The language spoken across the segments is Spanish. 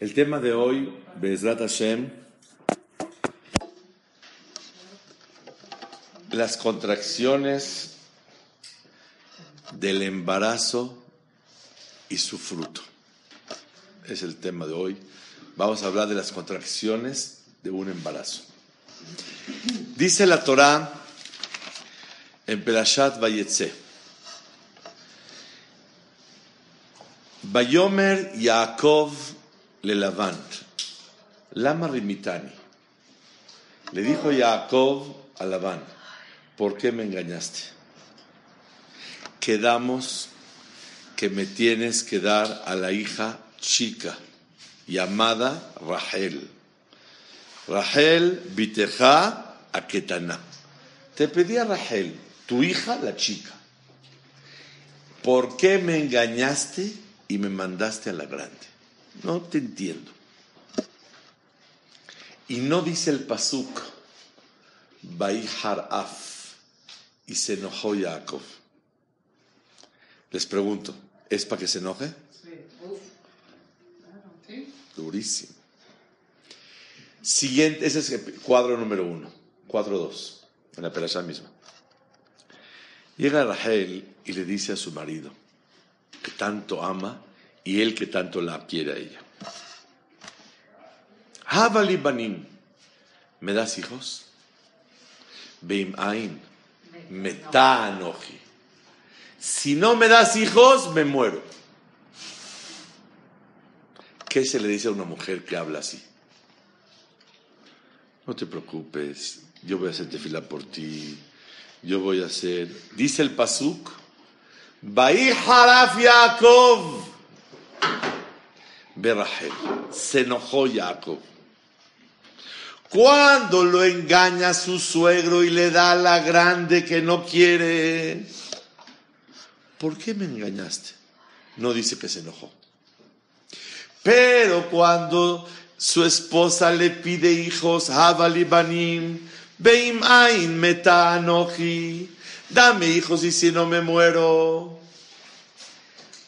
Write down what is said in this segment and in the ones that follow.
El tema de hoy, Bezrat Hashem, las contracciones del embarazo y su fruto. Es el tema de hoy. Vamos a hablar de las contracciones de un embarazo. Dice la Torá en Perashat Vayetze. Bayomer Yaakov le Lavant. Lama Rimitani. Le dijo Jacob a Labán, ¿por qué me engañaste? Quedamos que me tienes que dar a la hija chica llamada Rahel. Rahel Biteja Aketana. Te pedí a Rahel, tu hija, la chica. ¿Por qué me engañaste y me mandaste a la grande? No te entiendo. Y no dice el pasuk, Af, y se enojó Jacob. Les pregunto, ¿es para que se enoje? Durísimo. Siguiente, ese es el cuadro número uno, cuadro dos, en la perasha misma. Llega Rahel y le dice a su marido, que tanto ama, y él que tanto la quiere a ella. Havali banim, ¿me das hijos? Beim ain, metanoji. Si no me das hijos, me muero. ¿Qué se le dice a una mujer que habla así? No te preocupes, yo voy a hacer tefila por ti, yo voy a hacer. Dice el pasuk, Baí haraf Yaakov. Berahel. Se enojó Jacob. Cuando lo engaña su suegro y le da la grande que no quiere. ¿Por qué me engañaste? No dice que se enojó. Pero cuando su esposa le pide hijos, Havalibanim, Beim Ain Metanoji, dame hijos y si no me muero.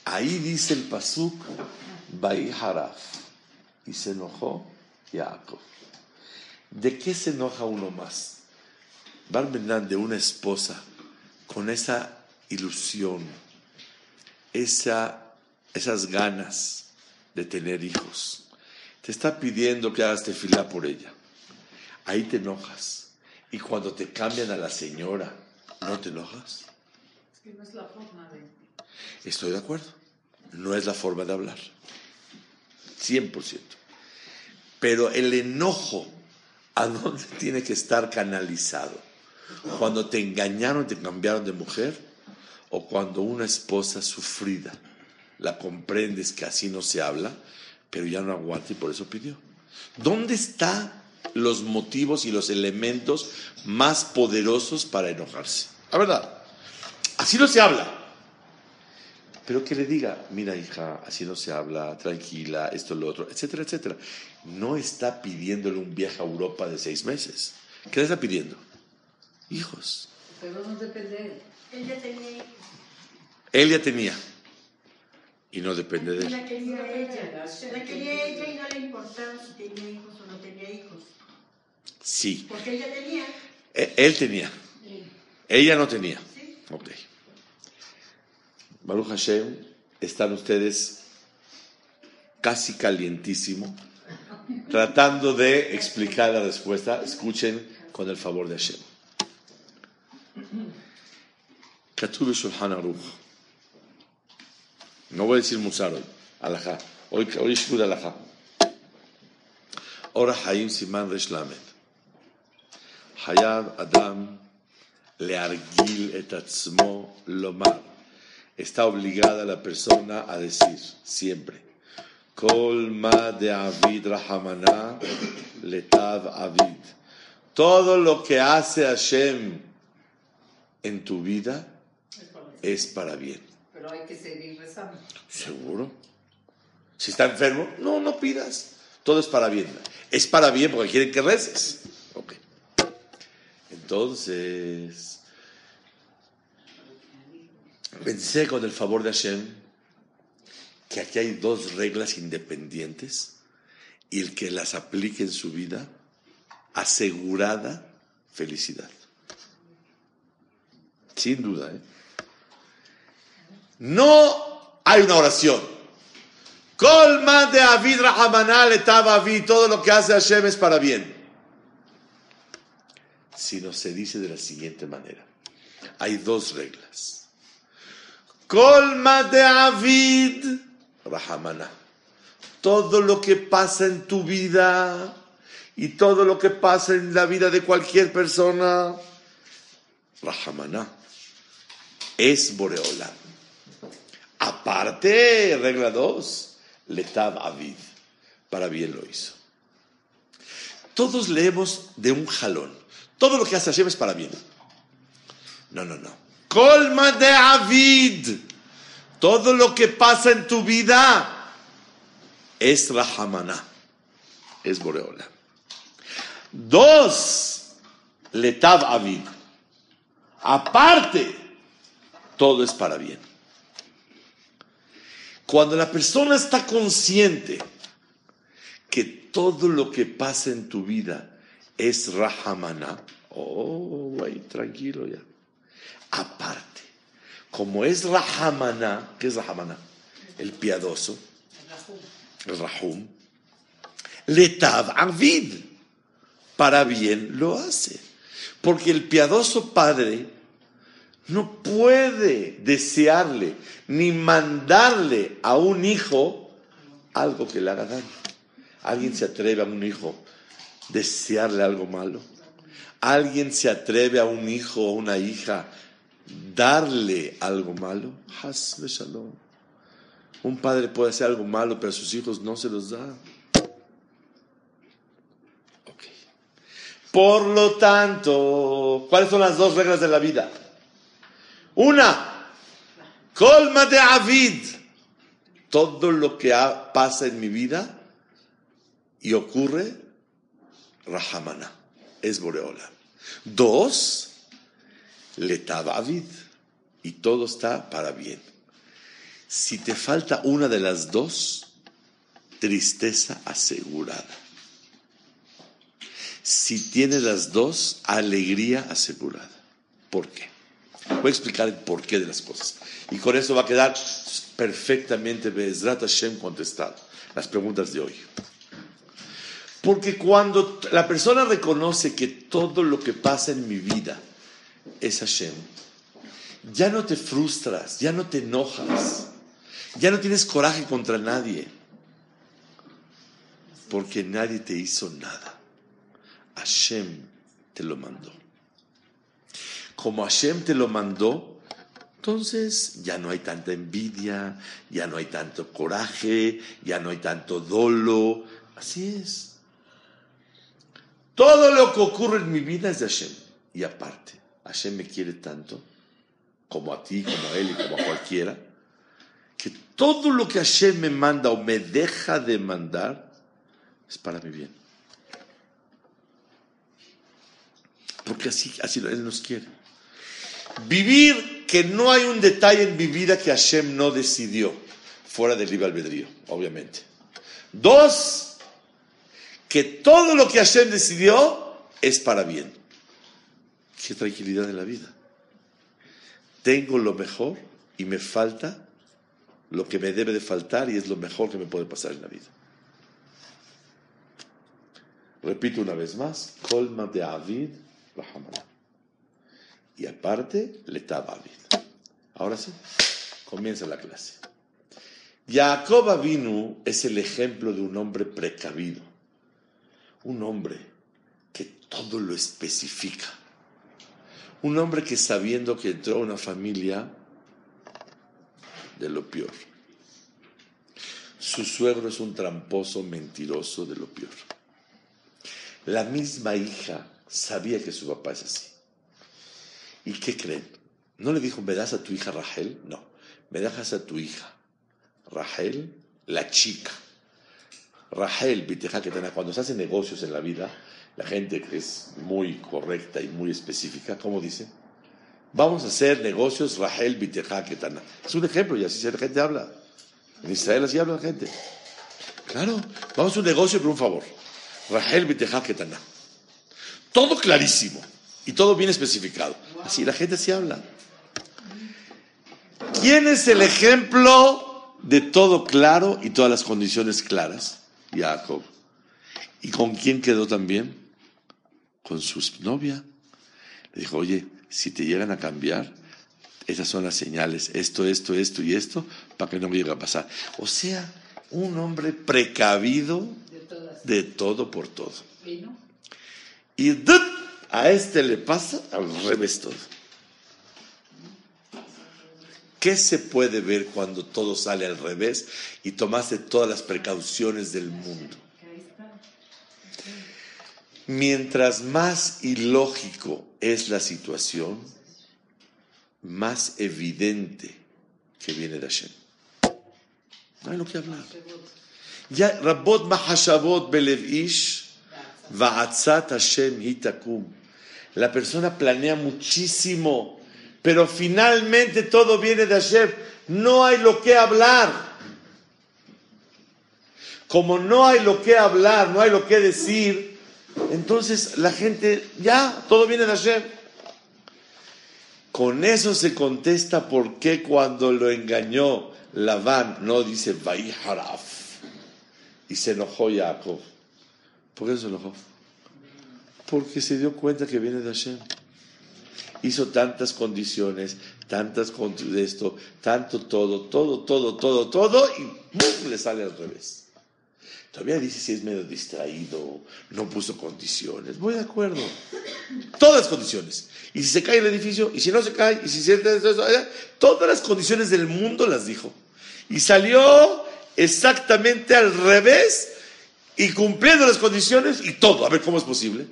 Ahí dice el Pasuk, Bai Haraf, y se enojó Jacob. ¿De qué se enoja uno más? Barmenan de una esposa con esa ilusión, esa, esas ganas de tener hijos. Te está pidiendo que hagas tefilá por ella. Ahí te enojas. Y cuando te cambian a la señora, ¿no te enojas? Es que no es la forma de... Estoy de acuerdo. No es la forma de hablar. 100%. Pero el enojo, ¿a dónde tiene que estar canalizado? Cuando te engañaron te cambiaron de mujer o cuando una esposa sufrida la comprendes que así no se habla, pero ya no aguanta y por eso pidió. ¿Dónde están los motivos y los elementos más poderosos para enojarse? La verdad, así no se habla. Pero que le diga, mira hija, así no se habla, tranquila, esto, lo otro, etcétera, etcétera. No está pidiéndole un viaje a Europa de seis meses. ¿Qué le está pidiendo? Hijos. Pero no depende de él. Él ya tenía hijos. Él ya tenía. Y no depende de él. La quería ella. La quería ella y no le importaba si tenía hijos o no tenía hijos. Sí. Porque ella tenía. E- Él tenía. Ella no tenía. Sí. Ok. Baruch Hashem, están ustedes casi calientísimo, tratando de explicar la respuesta. Escuchen con el favor de Hashem. Katuv Shulchan Aruch. No voy a decir Musar hoy, Alajá. Hoy, hoy es Shur Alajá. Ora Hayim Siman Resh Lamed. חייב אדם להרגיל את עצמו לומר. Está obligada la persona a decir siempre, Kol ma de avid rahamana letav avid. Todo lo que hace Hashem en tu vida es para bien. Pero hay que seguir rezando. ¿Seguro? Si está enfermo, no, no pidas. Todo es para bien. Es para bien porque quieren que reces. Ok. Entonces, pensé con el favor de Hashem que aquí hay dos reglas independientes y el que las aplique en su vida, asegurada felicidad. Sin duda, ¿eh? No hay una oración. Colma de Avid Rahamanal etaba todo lo que hace Hashem es para bien. Sino se dice de la siguiente manera. Hay dos reglas. Colma de Avid Rahamana. Todo lo que pasa en tu vida y todo lo que pasa en la vida de cualquier persona, Rahamana, es Boreola. Aparte, regla 2, Letav Avid, para bien lo hizo. Todos leemos de un jalón. Todo lo que hace Hashem es para bien. No, no, no. Colma de Avid. Todo lo que pasa en tu vida es Rahamana, es Boreola. Dos, Letav Avid. Aparte, todo es para bien. Cuando la persona está consciente que todo lo que pasa en tu vida es Rahamana, oh, güey, tranquilo ya. Aparte, como es Rahamana, ¿qué es Rahamana? El piadoso, el Rahum, Letav Avid, para bien lo hace. Porque el piadoso padre no puede desearle ni mandarle a un hijo algo que le haga daño. ¿Alguien se atreve a un hijo desearle algo malo? ¿Alguien se atreve a un hijo o una hija darle algo malo? Hasbe shalom. Un padre puede hacer algo malo, pero a sus hijos no se los da. Por lo tanto, ¿cuáles son las dos reglas de la vida? Una, colma de Avid. Todo lo que pasa en mi vida y ocurre, Rahamana, es Boreola. Dos, Letav Avid. Y todo está para bien. Si te falta una de las dos, tristeza asegurada. Si tienes las dos, alegría asegurada. ¿Por qué? Voy a explicar el porqué de las cosas. Y con eso va a quedar perfectamente Bezrat Hashem contestado. Las preguntas de hoy. Porque cuando la persona reconoce que todo lo que pasa en mi vida es Hashem, ya no te frustras, ya no te enojas, ya no tienes coraje contra nadie. Porque nadie te hizo nada. Hashem te lo mandó como Hashem te lo mandó, entonces ya no hay tanta envidia, ya no hay tanto coraje, ya no hay tanto dolo. Así es. Todo lo que ocurre en mi vida es de Hashem. Y aparte, Hashem me quiere tanto, como a ti, como a él y como a cualquiera, que todo lo que Hashem me manda o me deja de mandar es para mi bien. Porque así, así Él nos quiere. Vivir que no hay un detalle en mi vida que Hashem no decidió, fuera del libre albedrío, obviamente. Dos, que todo lo que Hashem decidió es para bien. Qué tranquilidad en la vida. Tengo lo mejor y me falta lo que me debe de faltar y es lo mejor que me puede pasar en la vida. Repito una vez más, colma de Avid Rahamana. Y aparte, Letav Avid. Ahora sí, comienza la clase. Jacob Avinu es el ejemplo de un hombre precavido, un hombre que todo lo especifica, un hombre que sabiendo que entró a una familia de lo peor, Su suegro es un tramposo mentiroso de lo peor. La misma hija sabía que su papá es así. ¿Y qué creen? No le dijo, ¿me das a tu hija Rachel? No, me dejas a tu hija. Rachel, la chica. Rachel, cuando se hacen negocios en la vida, la gente es muy correcta y muy específica, ¿cómo dice? Vamos a hacer negocios Rahel Ketana. Es un ejemplo y así la gente habla. En Israel así habla la gente. Claro, vamos a un negocio por un favor. Rahel Ketana. Todo clarísimo y todo bien especificado. Así la gente así habla. ¿Quién es el ejemplo de todo claro y todas las condiciones claras? Jacob. ¿Y con quién quedó también? Con su novia. Le dijo, oye, si te llegan a cambiar, esas son las señales, esto, esto, esto y esto, para que no me llegue a pasar. O sea, un hombre precavido de, todo por todo. Y a este le pasa al revés todo. ¿Qué se puede ver cuando todo sale al revés y tomaste todas las precauciones del mundo? Mientras más ilógico es la situación, más evidente que viene de Hashem. No hay lo que hablar. Ya, Rabot Mahashabot Belev Ish, Va'atzat Hashem Hitakum. La persona planea muchísimo pero finalmente todo viene de Hashem. No hay lo que hablar. Como no hay lo que hablar, no hay lo que decir, entonces la gente, ya, todo viene de Hashem. Con eso se contesta por qué cuando lo engañó Labán no dice Haraf y se enojó Jacob. ¿Por qué se enojó? Porque se dio cuenta que viene de Hashem hizo tantas condiciones, tantas de esto, tanto todo, todo, todo, todo, todo, y le sale al revés. Todavía dice si es medio distraído, no puso condiciones. Voy de acuerdo. Todas las condiciones. Y si se cae el edificio, y si no se cae, y si se... Todas las condiciones del mundo las dijo. Y salió exactamente al revés y cumpliendo las condiciones y todo. A ver cómo es posible.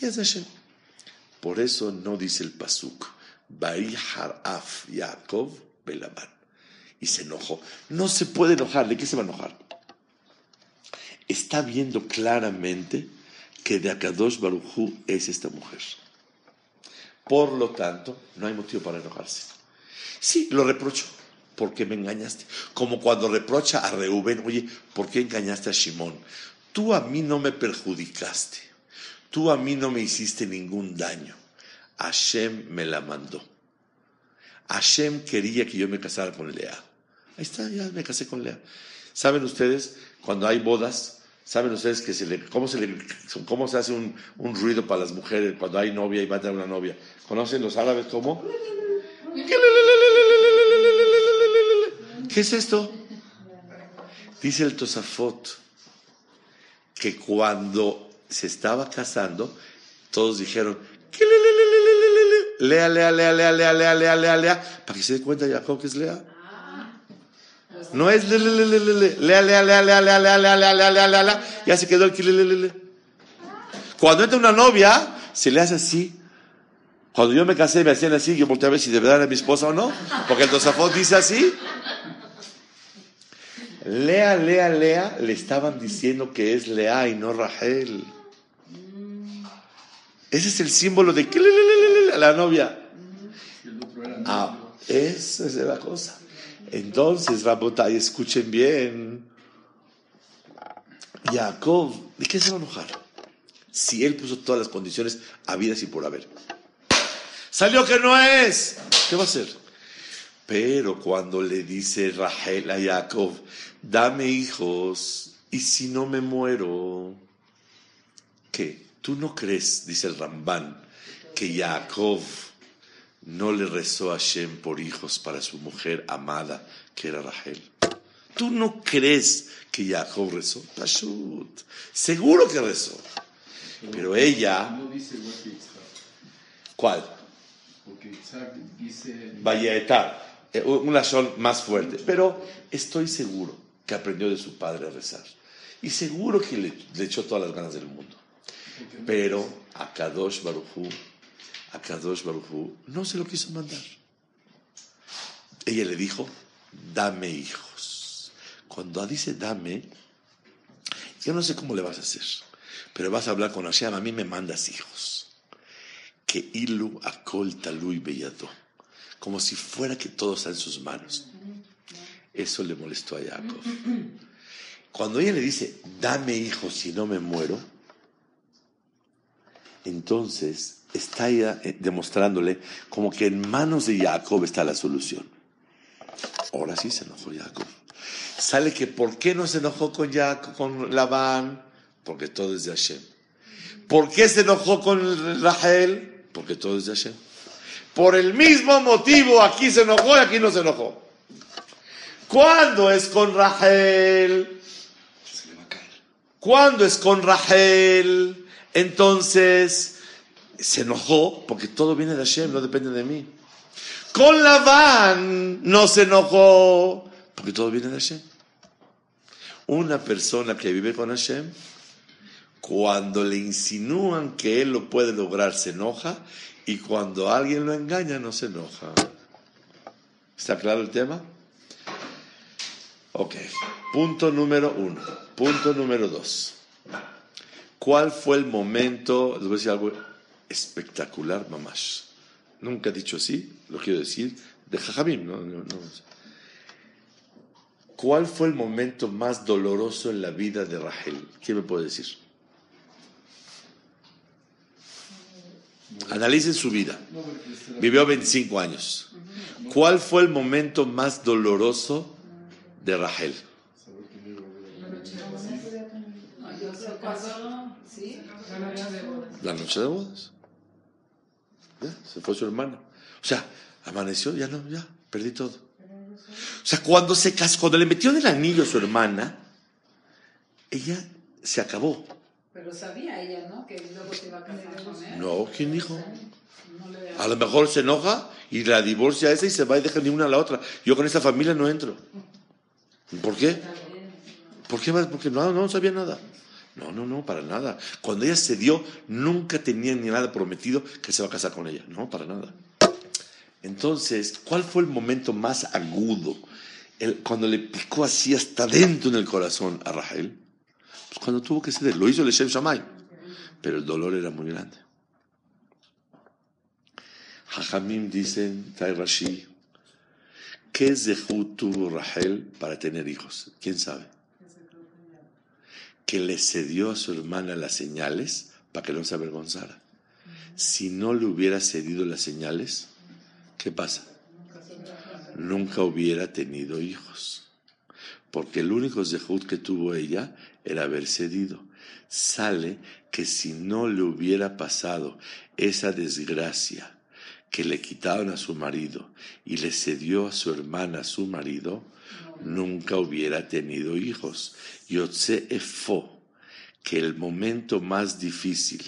Y es Hashem. Por eso no dice el pasuk. Y se enojó. No se puede enojar. ¿De qué se va a enojar? Está viendo claramente que de Akadosh Barujú es esta mujer. Por lo tanto, no hay motivo para enojarse. Sí, lo reprocho, porque me engañaste. Como cuando reprocha a Reuben, oye, ¿por qué engañaste a Shimón? Tú a mí no me perjudicaste tú a mí no me hiciste ningún daño. Hashem me la mandó. Hashem quería que yo me casara con Lea. Ahí está, ya me casé con Lea. ¿Saben ustedes, cuando hay bodas, saben ustedes que se le, cómo, se le, cómo se hace un, ruido para las mujeres cuando hay novia y va a tener una novia? ¿Conocen los árabes cómo? ¿Qué es esto? Dice el Tosafot que cuando se estaba casando, todos dijeron, lea, lea, lea, lea, lea, lea, lea, lea, lea, para que se dé cuenta Jacob que es lea. No es lea, lea, lea, lea, lea, lea, lea, lea, lea, lea, lea, lea, lea, lea, ya se quedó el que lea, Cuando entra una novia, se le hace así. Cuando yo me casé, me hacían así, yo volteé a ver si de verdad era mi esposa o no, porque el Tosafot dice así. Lea, lea, lea, le estaban diciendo que es Lea y no Rachel. Ese es el símbolo de que la novia. Ah, esa es la cosa. Entonces, Rabotai, escuchen bien. Jacob, ¿de qué se va a enojar? Si él puso todas las condiciones habidas y por haber. Salió que no es. ¿Qué va a hacer? Pero cuando le dice Rachel a Jacob, dame hijos, y si no me muero, ¿qué? ¿Tú no crees, dice el Rambán, que Jacob no le rezó a Shem por hijos para su mujer amada, que era Rachel? ¿Tú no crees que Jacob rezó? Pashut. Seguro que rezó. Pero ella. ¿Cuál? Porque Isaac dice. Eh, una son más fuerte. Pero estoy seguro que aprendió de su padre a rezar. Y seguro que le, le echó todas las ganas del mundo. Pero a Kadosh Barujú, a Kadosh Barujú no se lo quiso mandar. Ella le dijo, dame hijos. Cuando dice dame, yo no sé cómo le vas a hacer, pero vas a hablar con Hashem, a mí me mandas hijos. Que ilu akol talui bellado, como si fuera que todo está en sus manos. Eso le molestó a Jacob. Cuando ella le dice, dame hijos si no me muero, entonces está eh, demostrándole como que en manos de Jacob está la solución. Ahora sí se enojó Jacob. Sale que ¿por qué no se enojó con Jacob, con Labán? Porque todo es de Hashem. ¿Por qué se enojó con Rachel? Porque todo es de Hashem. Por el mismo motivo aquí se enojó y aquí no se enojó. ¿Cuándo es con Rachel? ¿Cuándo es con Rachel? Entonces se enojó porque todo viene de Hashem, no depende de mí. Con Labán no se enojó porque todo viene de Hashem. Una persona que vive con Hashem, cuando le insinúan que él lo puede lograr, se enoja y cuando alguien lo engaña, no se enoja. ¿Está claro el tema? Ok. Punto número uno. Punto número dos. ¿Cuál fue el momento? Les voy a decir algo espectacular, mamás. Nunca he dicho así, lo quiero decir, de Jajamim. No, no, no. ¿Cuál fue el momento más doloroso en la vida de Rahel? ¿Quién me puede decir? Analicen su vida. Vivió 25 años. ¿Cuál fue el momento más doloroso de Rahel? La noche de bodas. Ya, se fue su hermana. O sea, amaneció, ya no, ya, perdí todo. O sea, cuando se casó, cuando le metió el anillo a su hermana, ella se acabó. Pero sabía ella, ¿no? Que luego se iba a casar con él. No, ¿quién dijo? A lo mejor se enoja y la divorcia esa y se va y deja ni una a la otra. Yo con esta familia no entro. ¿Por qué? ¿Por qué? Porque no, no sabía nada. No, no, no, para nada. Cuando ella se dio, nunca tenía ni nada prometido que se va a casar con ella. No, para nada. Entonces, ¿cuál fue el momento más agudo? El, cuando le picó así hasta dentro en el corazón a Rahel. Pues cuando tuvo que ceder. Lo hizo el Shem Shammai. Pero el dolor era muy grande. Jajamim dicen, Tai Rashi, ¿qué zehut tuvo Rahel para tener hijos? ¿Quién sabe? Que le cedió a su hermana las señales para que no se avergonzara. Si no le hubiera cedido las señales, ¿qué pasa? Nunca hubiera tenido hijos. Porque el único zehut que tuvo ella era haber cedido. Sale que si no le hubiera pasado esa desgracia que le quitaron a su marido y le cedió a su hermana a su marido, nunca hubiera tenido hijos. Yotze Efo, que el momento más difícil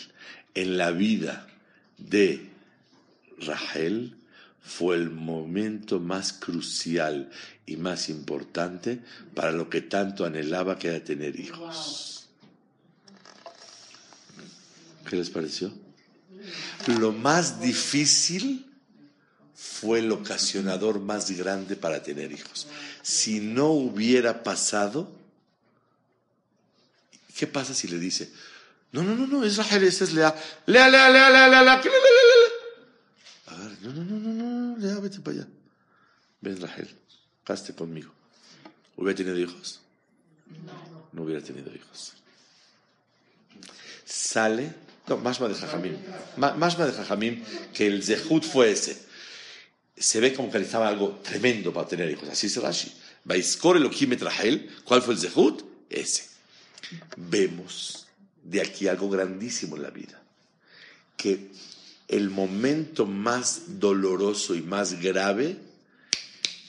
en la vida de Rahel fue el momento más crucial y más importante para lo que tanto anhelaba que era tener hijos. ¿Qué les pareció? Lo más difícil fue el ocasionador más grande para tener hijos. Si no hubiera pasado, ¿qué pasa si le dice, no, no, no, no, es Rahel, esa es Lea, Lea, Lea, Lea, Lea, Lea, Lea, A ver, no, no, no, no, no, Lea, vete para allá. Ven, Rahel, caste conmigo. ¿Hubiera tenido hijos? No hubiera tenido hijos. Sale, no, más de Jajamim, más de Jajamim, que el Zehut fue ese se ve como que necesitaba algo tremendo para tener hijos. Así es Rashi. Baiskor Elohim Rahel. ¿Cuál fue el Zehut? Ese. Vemos de aquí algo grandísimo en la vida. Que el momento más doloroso y más grave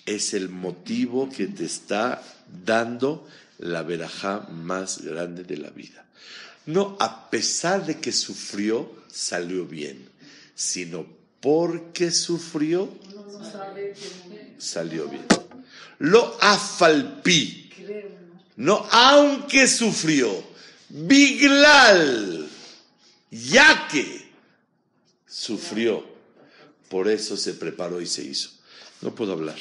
es el motivo que te está dando la verajá más grande de la vida. No a pesar de que sufrió, salió bien, sino porque sufrió, salió bien. Lo afalpi. No, aunque sufrió. Biglal. Ya que sufrió. Por eso se preparó y se hizo. No puedo hablar.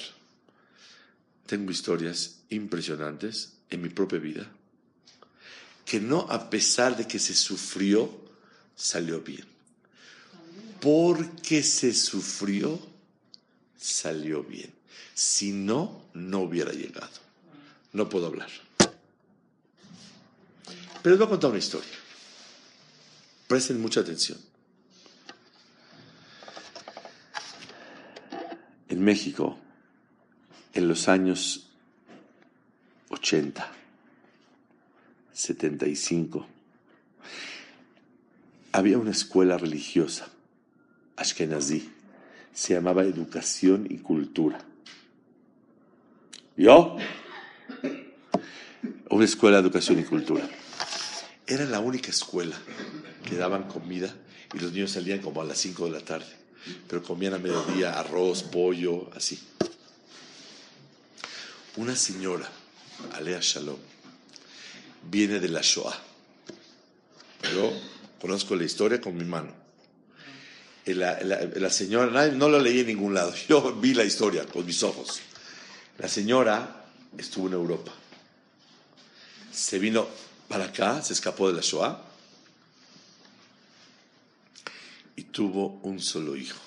Tengo historias impresionantes en mi propia vida que no a pesar de que se sufrió, salió bien. Porque se sufrió, salió bien. Si no, no hubiera llegado. No puedo hablar. Pero les voy a contar una historia. Presten mucha atención. En México, en los años 80, 75, había una escuela religiosa, Ashkenazi, se llamaba Educación y Cultura. ¿Yo? Una escuela de Educación y Cultura. Era la única escuela que daban comida y los niños salían como a las 5 de la tarde, pero comían a mediodía arroz, pollo, así. Una señora, Alea Shalom, viene de la Shoah. Yo conozco la historia con mi mano. La, señora, no lo leí en ningún lado, yo vi la historia con mis ojos. La señora estuvo en Europa. Se vino para acá, se escapó de la Shoah y tuvo un solo hijo.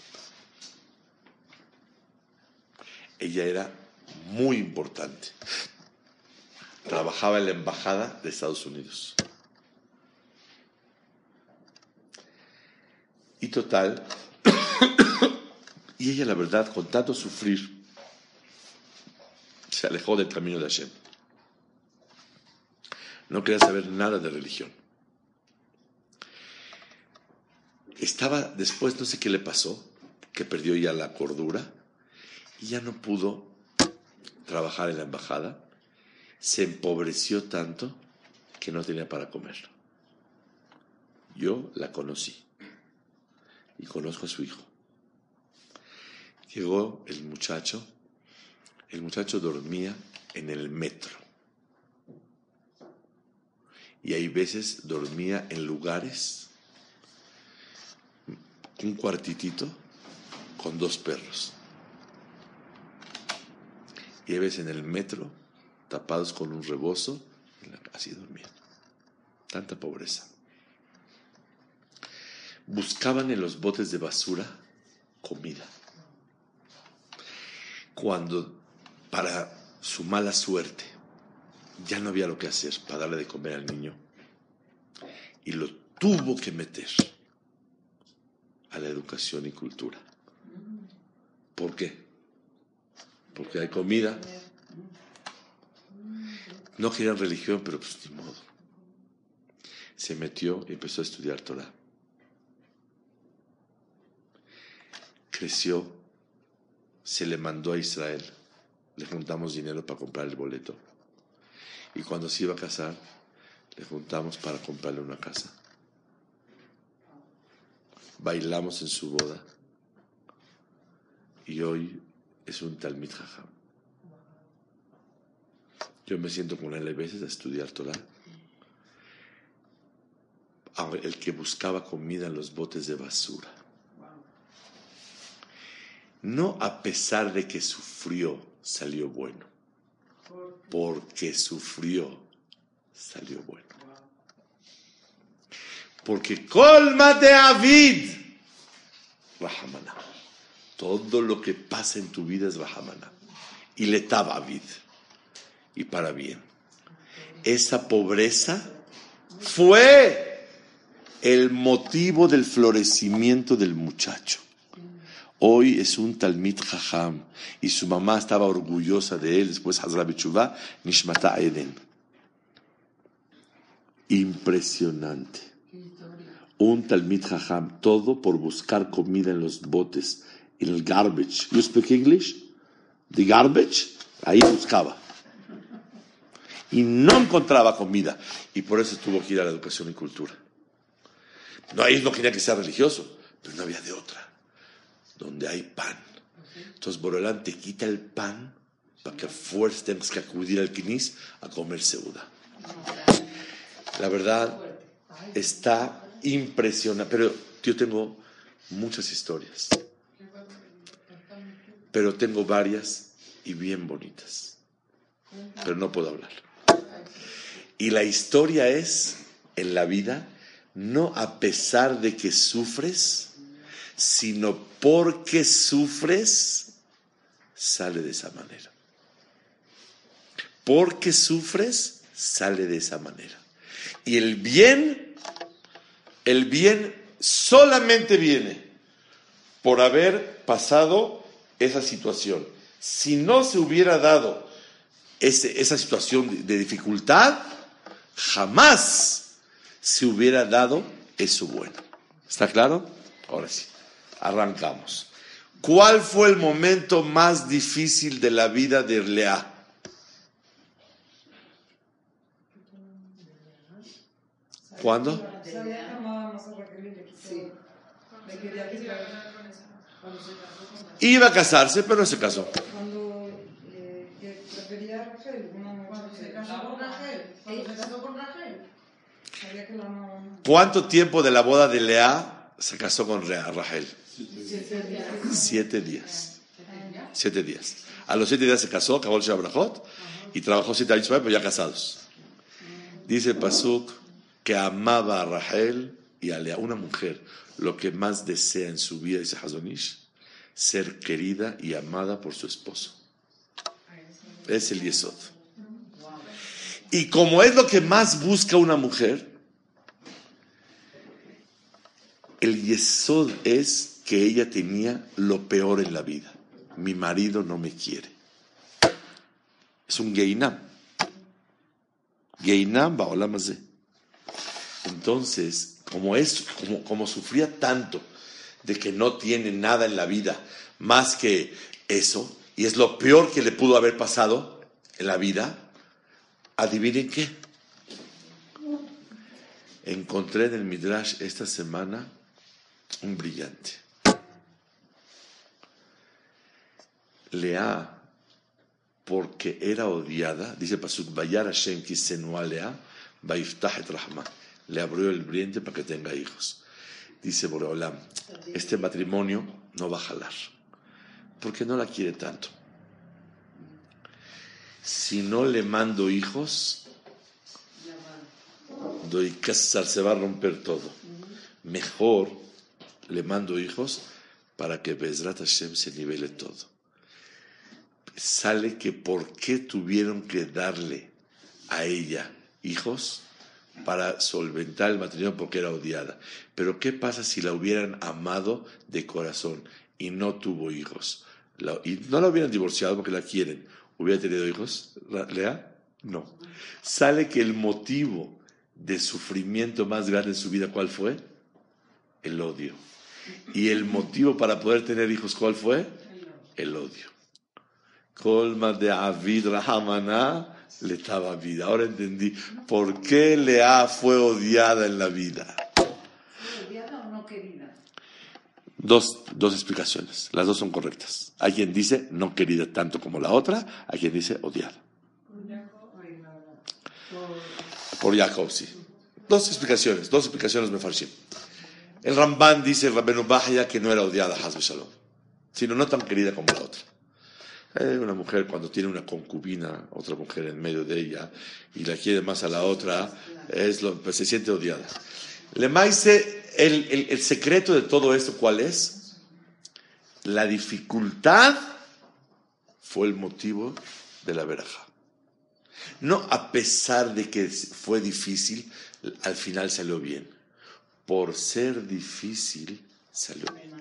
Ella era muy importante. Trabajaba en la embajada de Estados Unidos. Y total, y ella la verdad, con tanto sufrir, se alejó del camino de Hashem. No quería saber nada de religión. Estaba después, no sé qué le pasó, que perdió ya la cordura y ya no pudo trabajar en la embajada. Se empobreció tanto que no tenía para comer. Yo la conocí y conozco a su hijo. Llegó el muchacho, el muchacho dormía en el metro. Y hay veces dormía en lugares, un cuartitito con dos perros. Y hay veces en el metro, tapados con un rebozo, así dormía. Tanta pobreza buscaban en los botes de basura comida. Cuando, para su mala suerte, ya no había lo que hacer para darle de comer al niño, y lo tuvo que meter a la educación y cultura. ¿Por qué? Porque hay comida. No querían religión, pero pues ni modo. Se metió y empezó a estudiar Torah. Creció, se le mandó a Israel. Le juntamos dinero para comprar el boleto. Y cuando se iba a casar, le juntamos para comprarle una casa. Bailamos en su boda. Y hoy es un Talmid Jajam. Yo me siento con él a veces a estudiar Torah. El que buscaba comida en los botes de basura no a pesar de que sufrió, salió bueno. Porque sufrió, salió bueno. Porque colma de Avid, Rahamana. Todo lo que pasa en tu vida es Rahamana. Y le taba Avid. Y para bien. Esa pobreza fue el motivo del florecimiento del muchacho. Hoy es un Talmid Jajam y su mamá estaba orgullosa de él. Después Hazra Bichuvá, Nishmata Eden. Impresionante. Un Talmid Jajam, todo por buscar comida en los botes, en el garbage. You speak English? The garbage, ahí buscaba. Y no encontraba comida. Y por eso tuvo que ir a la educación y cultura. No, ahí no quería que sea religioso, pero no había de otra donde hay pan. Entonces Borolán te quita el pan para que a fuerza tengas que acudir al quinis a comer seuda. La verdad está impresionante, pero yo tengo muchas historias, pero tengo varias y bien bonitas, pero no puedo hablar. Y la historia es, en la vida, no a pesar de que sufres, sino porque sufres, sale de esa manera. Porque sufres, sale de esa manera. Y el bien, el bien solamente viene por haber pasado esa situación. Si no se hubiera dado esa situación de dificultad, jamás se hubiera dado eso bueno. ¿Está claro? Ahora sí, arrancamos. ¿Cuál fue el momento más difícil de la vida de Lea? ¿Cuándo? Iba a casarse, pero no se casó. ¿Cuánto tiempo de la boda de Lea se casó con Rachel? Siete días. Siete días. A los siete días se casó, acabó el Shabrajot y trabajó siete años pero ya casados. Dice Pasuk que amaba a Rachel y a Lea, una mujer, lo que más desea en su vida, dice Hazonish, ser querida y amada por su esposo. Es el Yesod. Y como es lo que más busca una mujer, el Yesod es que ella tenía lo peor en la vida. Mi marido no me quiere. Es un Geinam. Geinam Baolam Hazeh. Entonces, como, es, como, como sufría tanto de que no tiene nada en la vida más que eso, y es lo peor que le pudo haber pasado en la vida, adivinen qué. Encontré en el Midrash esta semana un brillante. Lea, porque era odiada, dice Pasuk, Bayar Hashem kisenua Lea, Baiftah et Rahma. Le abrió el brillante para que tenga hijos. Dice Boreolam, este matrimonio no va a jalar, porque no la quiere tanto. Si no le mando hijos, doy casar, se va a romper todo. Mejor le mando hijos para que Bezrat Hashem se nivele todo. Sale que por qué tuvieron que darle a ella hijos para solventar el matrimonio porque era odiada. Pero ¿qué pasa si la hubieran amado de corazón y no tuvo hijos? La- y no la hubieran divorciado porque la quieren. ¿Hubiera tenido hijos? ¿Lea? No. Sale que el motivo de sufrimiento más grande en su vida, ¿cuál fue? El odio. Y el motivo para poder tener hijos, ¿cuál fue? El odio. Colma de Avid Rahamana le estaba vida. Ahora entendí por qué Lea fue odiada en la vida. ¿Odiada o no querida? Dos, dos explicaciones. Las dos son correctas. Hay quien dice no querida tanto como la otra, hay quien dice odiada. Por Jacob, sí. Dos explicaciones, dos explicaciones me farshim. El Ramban dice, el Rabbenu Bahya, que no era odiada Hazbe Shalom, sino no tan querida como la otra. Una mujer cuando tiene una concubina, otra mujer en medio de ella, y la quiere más a la otra, es lo, pues se siente odiada. Le el secreto de todo esto, ¿cuál es? La dificultad fue el motivo de la veraja. No a pesar de que fue difícil, al final salió bien. Por ser difícil, salió bien.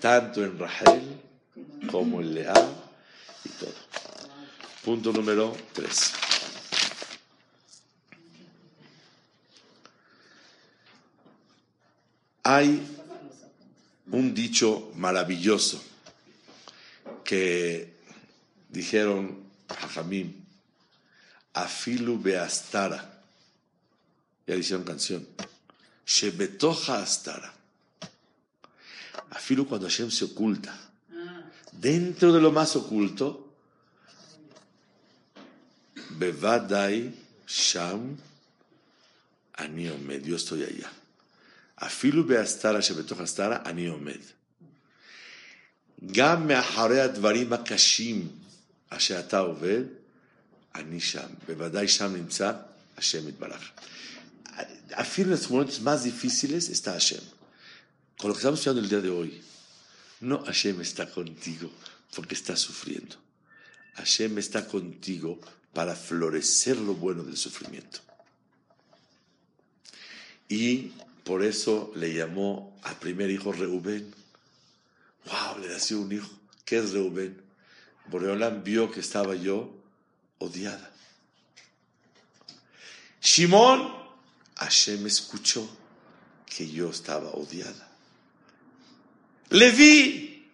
Tanto en Rahel como en Lea y todo. Punto número tres. Hay un dicho maravilloso que dijeron Jajamim, Afilu Beastara. Ya hicieron canción. Shebetoja Astara. Afilu cuando Hashem se oculta. Dentro de lo más oculto, Bevadai Sham Ani Omed. Yo estoy allá. Afilu Beastara Shebetoch Astara Ani Omed. גם מאחורי הדברים הקשים אשר אתה עובד, אני שם. בוודאי שם נמצא השם יתברך. אפילו los momentos más difíciles está Hashem. Estudiando el día de hoy, no Hashem está contigo porque estás sufriendo. Hashem está contigo para florecer lo bueno del sufrimiento. Y por eso le llamó al primer hijo Reubén. ¡Wow! Le nació un hijo. ¿Qué es Reubén? Boreolán vio que estaba yo odiada. Shimón, Hashem escuchó que yo estaba odiada. Leví,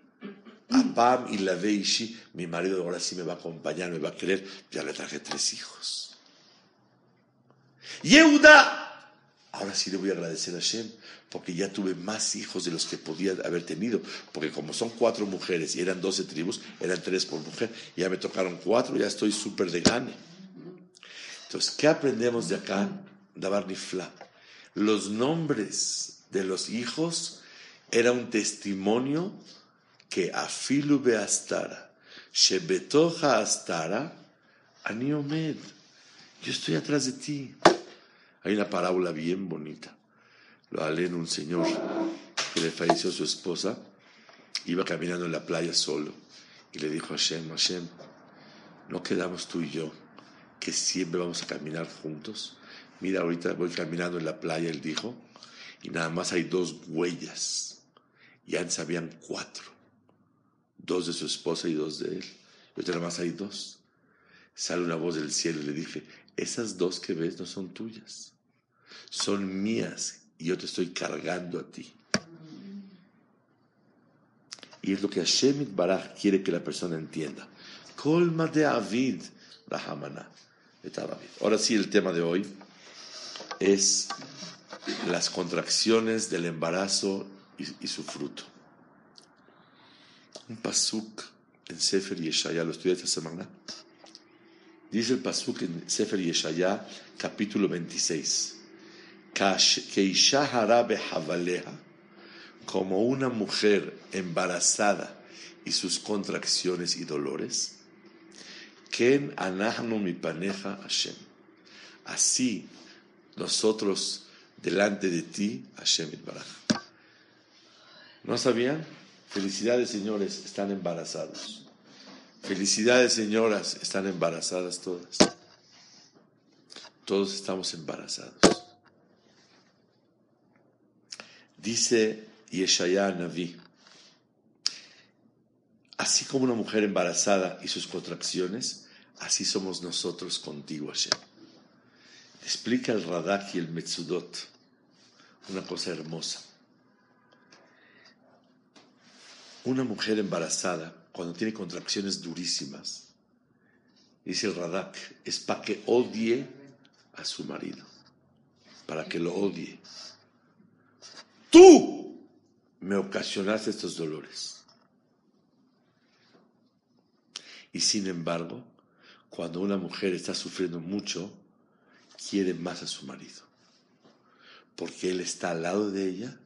Apam y la Veishi, mi marido ahora sí me va a acompañar, me va a querer, ya le traje tres hijos. Yehuda, ahora sí le voy a agradecer a Hashem, porque ya tuve más hijos de los que podía haber tenido, porque como son cuatro mujeres y eran doce tribus, eran tres por mujer, ya me tocaron cuatro, ya estoy súper de gane. Entonces, ¿qué aprendemos de acá? Dabar Nifla. Los nombres de los hijos era un testimonio que afilu beastara, shebetoja astara, aniomed. Yo estoy atrás de ti. Hay una parábola bien bonita. Lo en un señor que le falleció su esposa, iba caminando en la playa solo y le dijo a Hashem, Hashem, no quedamos tú y yo, que siempre vamos a caminar juntos. Mira, ahorita voy caminando en la playa, él dijo, y nada más hay dos huellas. Y antes habían cuatro. Dos de su esposa y dos de él. Y nada más hay dos. Sale una voz del cielo y le dije, esas dos que ves no son tuyas, son mías y yo te estoy cargando a ti. Y es lo que Hashem Baraj quiere que la persona entienda. Colma de Avid, Rahamana. Ahora sí, el tema de hoy es las contracciones del embarazo y, su fruto. Un pasuk en Sefer Yeshaya, lo estudié esta semana. Dice el pasuk en Sefer Yeshaya, capítulo 26. Como una mujer embarazada y sus contracciones y dolores. Ken anahnu mi paneja Hashem. Así nosotros delante de ti, Hashem Itbaraj. ¿No sabían? Felicidades, señores, están embarazados. Felicidades, señoras, están embarazadas todas. Todos estamos embarazados. Dice Yeshaya Naví, así como una mujer embarazada y sus contracciones, así somos nosotros contigo, Hashem. Explica el Radak y el Metzudot una cosa hermosa. Una mujer embarazada, cuando tiene contracciones durísimas, dice el Radak, es para que odie a su marido, para que lo odie. Tú me ocasionaste estos dolores. Y sin embargo, cuando una mujer está sufriendo mucho, quiere más a su marido, porque él está al lado de ella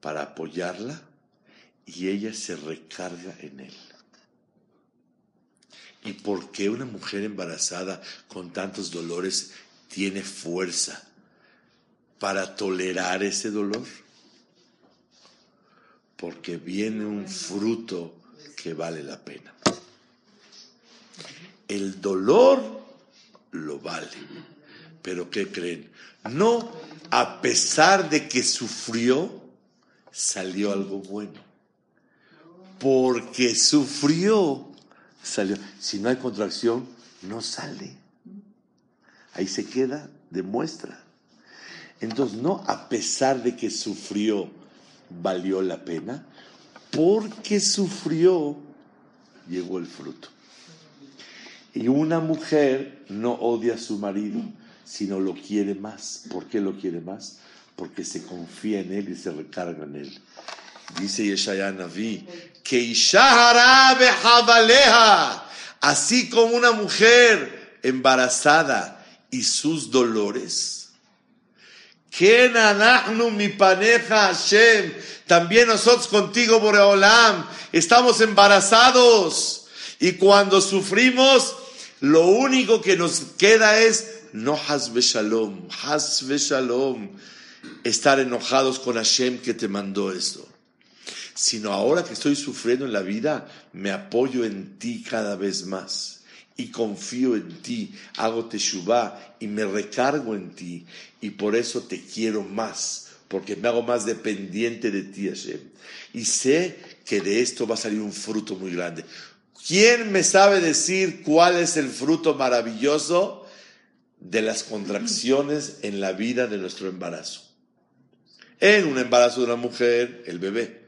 para apoyarla y ella se recarga en él. ¿Y por qué una mujer embarazada con tantos dolores tiene fuerza para tolerar ese dolor? Porque viene un fruto que vale la pena. El dolor lo vale. Pero ¿qué creen? No, a pesar de que sufrió, salió algo bueno. Porque sufrió, salió. Si no hay contracción, no sale. Ahí se queda, demuestra. Entonces, no a pesar de que sufrió, valió la pena, porque sufrió, llegó el fruto. Y una mujer no odia a su marido, sino lo quiere más. ¿Por qué lo quiere más? Porque se confía en él y se recarga en él. Dice Yeshaya Naví, que así como una mujer embarazada y sus dolores? Anachnu mi paneja Hashem. También nosotros contigo, Boreolam, estamos embarazados. Y cuando sufrimos, lo único que nos queda es no hasbe shalom, hasbe shalom, estar enojados con Hashem que te mandó esto. Sino ahora que estoy sufriendo en la vida, me apoyo en ti cada vez más y confío en ti, hago teshuvah y me recargo en ti y por eso te quiero más, porque me hago más dependiente de ti, Hashem. Y sé que de esto va a salir un fruto muy grande. ¿Quién me sabe decir cuál es el fruto maravilloso de las contracciones en la vida de nuestro embarazo? En un embarazo de una mujer, el bebé.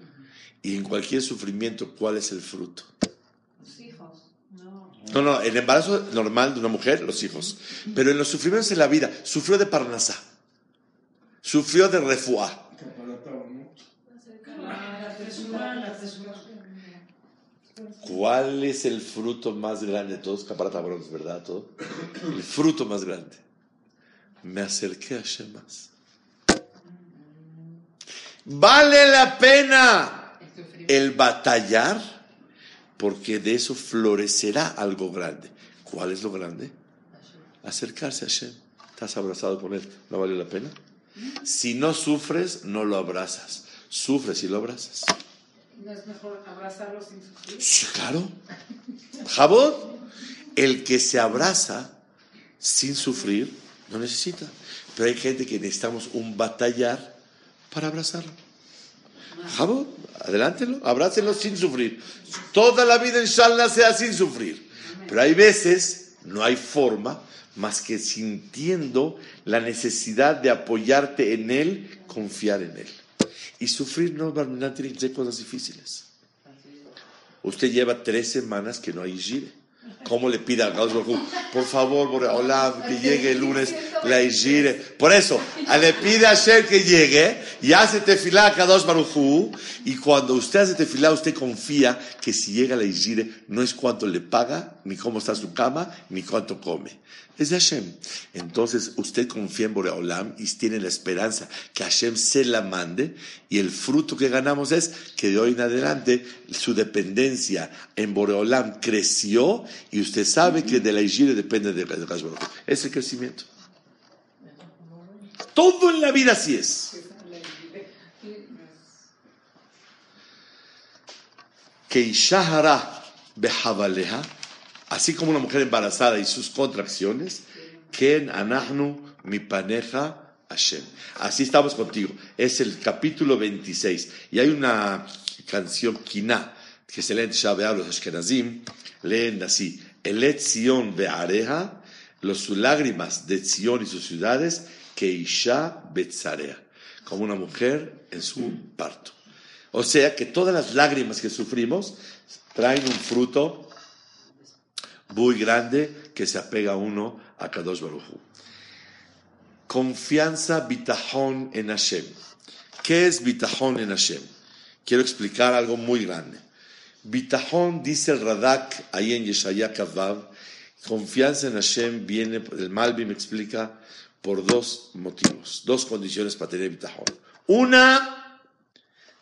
Y en cualquier sufrimiento, ¿cuál es el fruto? Los hijos. No. No, no, el embarazo normal de una mujer, los hijos. Pero en los sufrimientos en la vida, sufrió de parnasá, sufrió de refuá. ¿Cuál es el fruto más grande de todos? Caparata ¿verdad? Todo. El fruto más grande. Me acerqué a Hashem más. Vale la pena el batallar, porque de eso florecerá algo grande. ¿Cuál es lo grande? Acercarse a Hashem. Estás abrazado con Él. ¿No vale la pena? Si no sufres, no lo abrazas. Sufres y lo abrazas. No es mejor abrazarlos sin sufrir. Sí, claro. Jabot, el que se abraza sin sufrir, no necesita. Pero hay gente que necesitamos un batallar para abrazarlo. Jabot, adelántelo, abrácenlo sin sufrir. Toda la vida, inshallah, sea sin sufrir. Pero hay veces, no hay forma, más que sintiendo la necesidad de apoyarte en Él, confiar en Él. Y sufrir no, no tiene que cosas difíciles. Usted lleva tres semanas que no hay gire. ¿Cómo le pide a Gauss Baruj Hu, por favor, Boreolam, que llegue el lunes la gire? Por eso, le pide a Hashem que llegue y hace tefilá a Kadosh Baruj y cuando usted hace tefilá, usted confía que si llega la gire no es cuánto le paga, ni cómo está su cama, ni cuánto come. Es de Hashem. Entonces, usted confía en Boreolam y tiene la esperanza que Hashem se la mande, y el fruto que ganamos es que de hoy en adelante su dependencia en Boreolam creció y usted sabe que de la Igire depende de Hu. Es el crecimiento. Todo en la vida así es. Que Ishahara behavaleha, así como una mujer embarazada y sus contracciones, Ken anahnu mi paneja Hashem. Así estamos contigo. Es el capítulo 26. Y hay una canción Kina que se lee en Shabeab los Ashkenazim, leen así: Elet Zion beareja, los sus lágrimas de Zion y sus ciudades, que Isha betzarea, como una mujer en su parto. O sea que todas las lágrimas que sufrimos traen un fruto muy grande que se apega uno a Kadosh Baruj Hu. Confianza, bitajón en Hashem. ¿Qué es bitajón en Hashem? Quiero explicar algo muy grande. Bitajón, dice el Radak ahí en Yeshaya Kavav, confianza en Hashem viene, el Malvi me explica, por dos motivos, dos condiciones para tener bitajón. Una,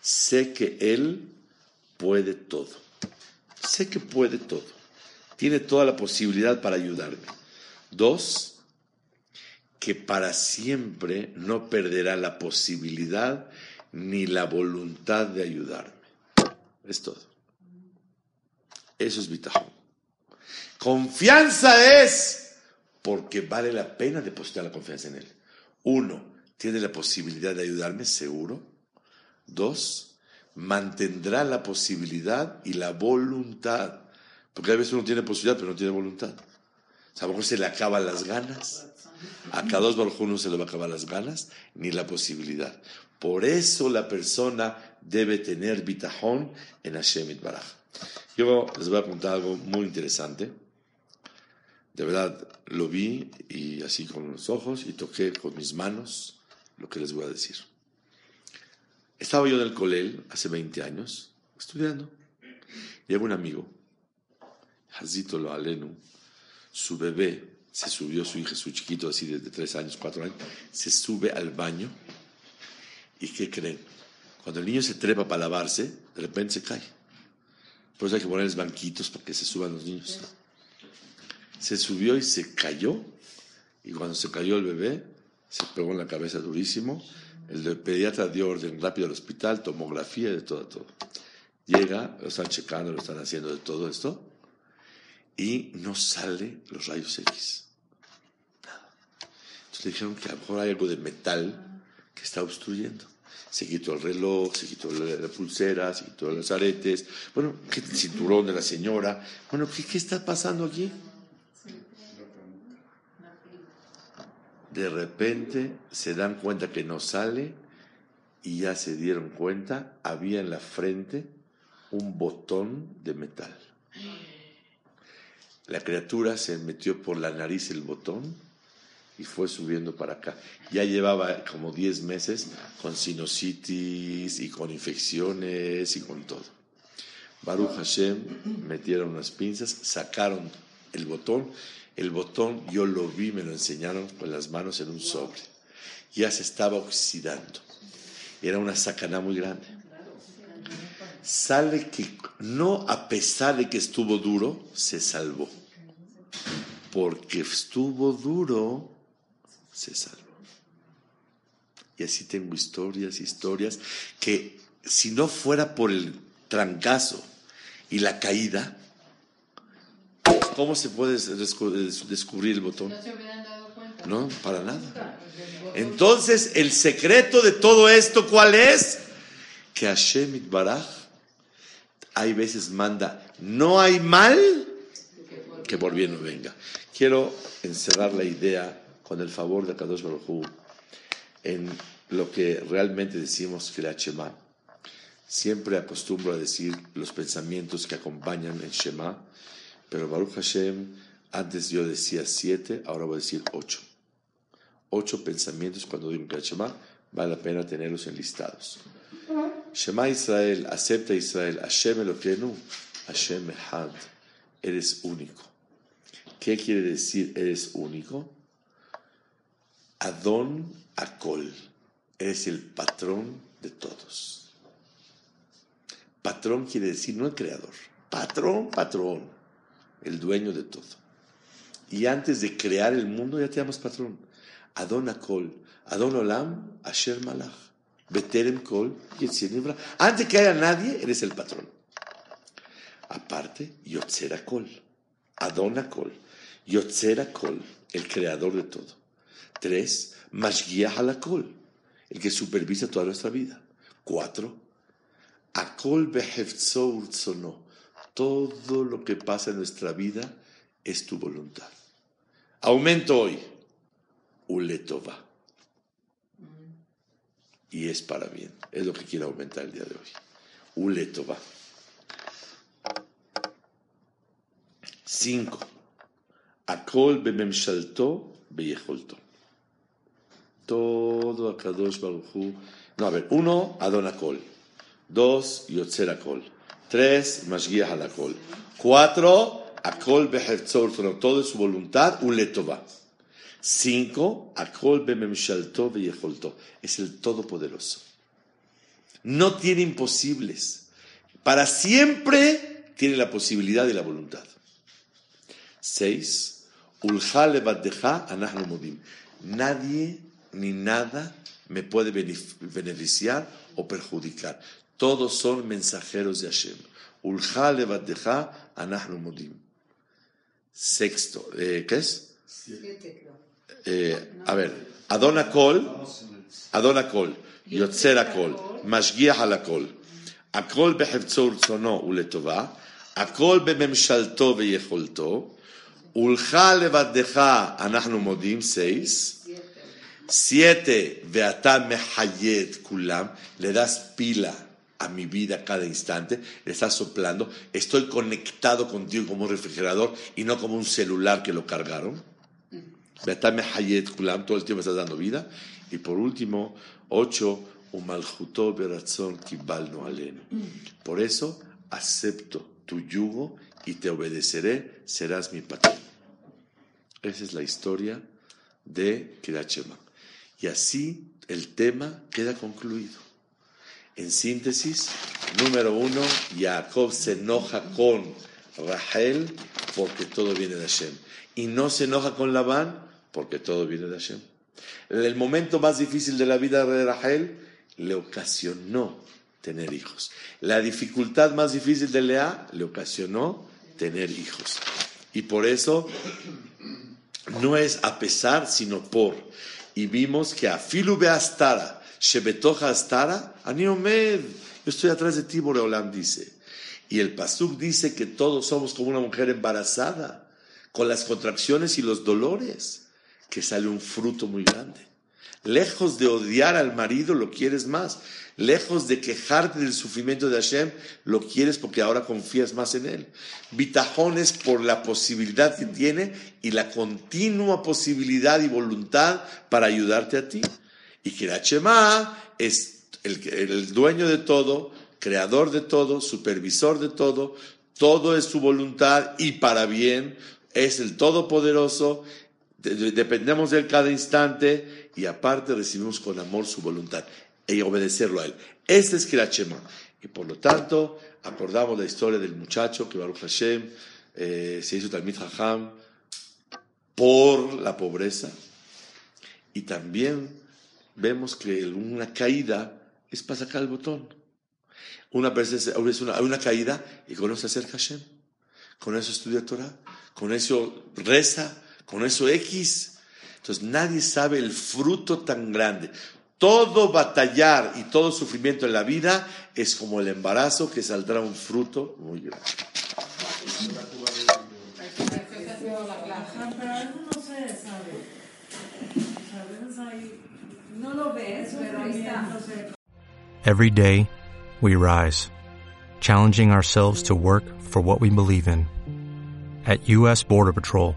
sé que Él puede todo. Sé que puede todo. Tiene toda la posibilidad para ayudarme. Dos, que para siempre no perderá la posibilidad ni la voluntad de ayudarme. Es todo. Eso es bitajón. Confianza es porque vale la pena depositar la confianza en Él. Uno, tiene la posibilidad de ayudarme, seguro. Dos, mantendrá la posibilidad y la voluntad. Porque a veces uno tiene posibilidad, pero no tiene voluntad. O sea, a lo mejor se le acaban las ganas. A cada dos no se le va a acabar las ganas ni la posibilidad. Por eso la persona debe tener bitajón en Hashem Baraj. Yo les voy a contar algo muy interesante. De verdad, lo vi y así con los ojos y toqué con mis manos lo que les voy a decir. Estaba yo en el colel hace 20 años, estudiando. Llega un amigo, Hazito lo alenu, su bebé se subió su hija, su chiquito así de, de tres años, cuatro años, se sube al baño y ¿qué creen? Cuando el niño se trepa para lavarse, de repente se cae. Por eso hay que ponerles banquitos para que se suban los niños. Se subió y se cayó. Y cuando se cayó el bebé, se pegó en la cabeza durísimo. El pediatra dio orden rápido al hospital, tomografía, de todo, todo. Llega, lo están checando, lo están haciendo de todo esto. Y no sale los rayos X. Entonces dijeron que a lo mejor hay algo de metal que está obstruyendo. Se quitó el reloj, se quitó la, pulsera, se quitó los aretes. Bueno, ¿qué el cinturón de la señora? Bueno, ¿qué, qué está pasando aquí? De repente se dan cuenta que no sale y ya se dieron cuenta, había en la frente un botón de metal. La criatura se metió por la nariz el botón y fue subiendo para acá. Ya llevaba como 10 meses con sinusitis y con infecciones y con todo. Baruch Hashem metieron unas pinzas, sacaron el botón. El botón yo lo vi, me lo enseñaron con las manos en un sobre. Ya se estaba oxidando. Era una sacana muy grande. Sale que no a pesar de que estuvo duro, se salvó. Porque estuvo duro, se salvó. Y así tengo historias, historias, que si no fuera por el trancazo y la caída, ¿cómo se puede descubrir el botón? No se hubieran dado cuenta. No, para nada. Entonces, el secreto de todo esto, ¿cuál es? Que Hashem Itbaraj hay veces manda, no hay mal que por bien no venga. Quiero encerrar la idea con el favor de Kadosh Baruj en lo que realmente decimos Firat Shema. Siempre acostumbro a decir los pensamientos que acompañan el Shema, pero Baruch Hashem, antes yo decía siete, ahora voy a decir ocho. Ocho pensamientos cuando digo Firat Shema, vale la pena tenerlos enlistados. Shema Israel, acepta Israel, Hashem Elokeinu, Hashem Echad, eres único. ¿Qué quiere decir eres único? Adón Akol, eres el patrón de todos. Patrón quiere decir no el creador, patrón, patrón, el dueño de todo. Y antes de crear el mundo ya te llamas patrón. Adón Akol, Adón Olam, Asher Malach, Beterem Kol. Antes que haya nadie, eres el patrón. Aparte, Yotzer Akol, Adón Akol, Yotzer Akol, el creador de todo. Tres, Mashgiach Halakol, el que supervisa toda nuestra vida. Cuatro, Akol Urtzono, todo lo que pasa en nuestra vida es tu voluntad. Aumento hoy, Uletova. Y es para bien, es lo que quiero aumentar el día de hoy. Uletova. Cinco. Akol Bememshalto Beyecholto. Todo a Kadosh Baruj Hu. No, a ver, uno, Adon Akol. Dos, Yotzer Akol. Tres, Mashgiach Halakol. Cuatro, Akol Beherzor, todo es su voluntad, Uletova. Cinco, Akol Bememshalto. Es el Todopoderoso. No tiene imposibles. Para siempre tiene la posibilidad y la voluntad. Seis, Ulha Levaddeja Anahnu Modim. Nadie ni nada me puede beneficiar o perjudicar. Todos son mensajeros de Hashem. Ulha Levaddeja Anahnu Modim. Sexto, eh, ¿qué es? Eh, a ver, Adona Kol, Adona Kol, Yotzer Kol, Mashgiach al Kol, Akol behefzo urtzono uletova, Akol בממשלתו ויכולתו, ולך לבדך אנחנו מודים, seis, siete, ואתה מחיה את כולם, le das pila a mi vida cada instante, le estás soplando, estoy conectado contigo como un refrigerador y no como un celular que lo cargaron. Beata mehayet kulam, todo el tiempo estás dando vida. Y por último, ocho, umaljuto beratzon kibalno aleno. Por eso acepto tu yugo y te obedeceré, serás mi patrón. Esa es la historia de Kirachema. Y así el tema queda concluido. En síntesis, número uno, Jacob se enoja con Rahel porque todo viene de Hashem. Y no se enoja con Labán porque todo viene de Hashem. El momento más difícil de la vida de Rahel le ocasionó tener hijos. La dificultad más difícil de Lea le ocasionó tener hijos. Y por eso no es a pesar, sino por. Y vimos que a Filu Astara, Shebetoja Astara, Aniomed, yo estoy atrás de ti, Boreolam dice. Y el Pasuk dice que todos somos como una mujer embarazada, con las contracciones y los dolores, que sale un fruto muy grande. Lejos de odiar al marido, lo quieres más. Lejos de quejarte del sufrimiento de Hashem, lo quieres porque ahora confías más en él. Bitajones por la posibilidad que tiene y la continua posibilidad y voluntad para ayudarte a ti. Y que es el, el dueño de todo, creador de todo, supervisor de todo, todo es su voluntad y para bien, es el todopoderoso, dependemos de él cada instante y aparte recibimos con amor su voluntad y obedecerlo a él. Este es Kirachema. Y por lo tanto, acordamos la historia del muchacho que Baruch Hashem eh, se hizo Talmid Hajam por la pobreza. Y también vemos que una caída es para sacar el botón. Una vez una, una caída y conoce a ser Hashem. Con eso estudia Torah, con eso reza, con eso X. Entonces nadie sabe el fruto tan grande. Todo batallar y todo sufrimiento en la vida es como el embarazo que saldrá un fruto muy grande. Every day, we rise, challenging ourselves to work for what we believe in. At U.S. Border Patrol,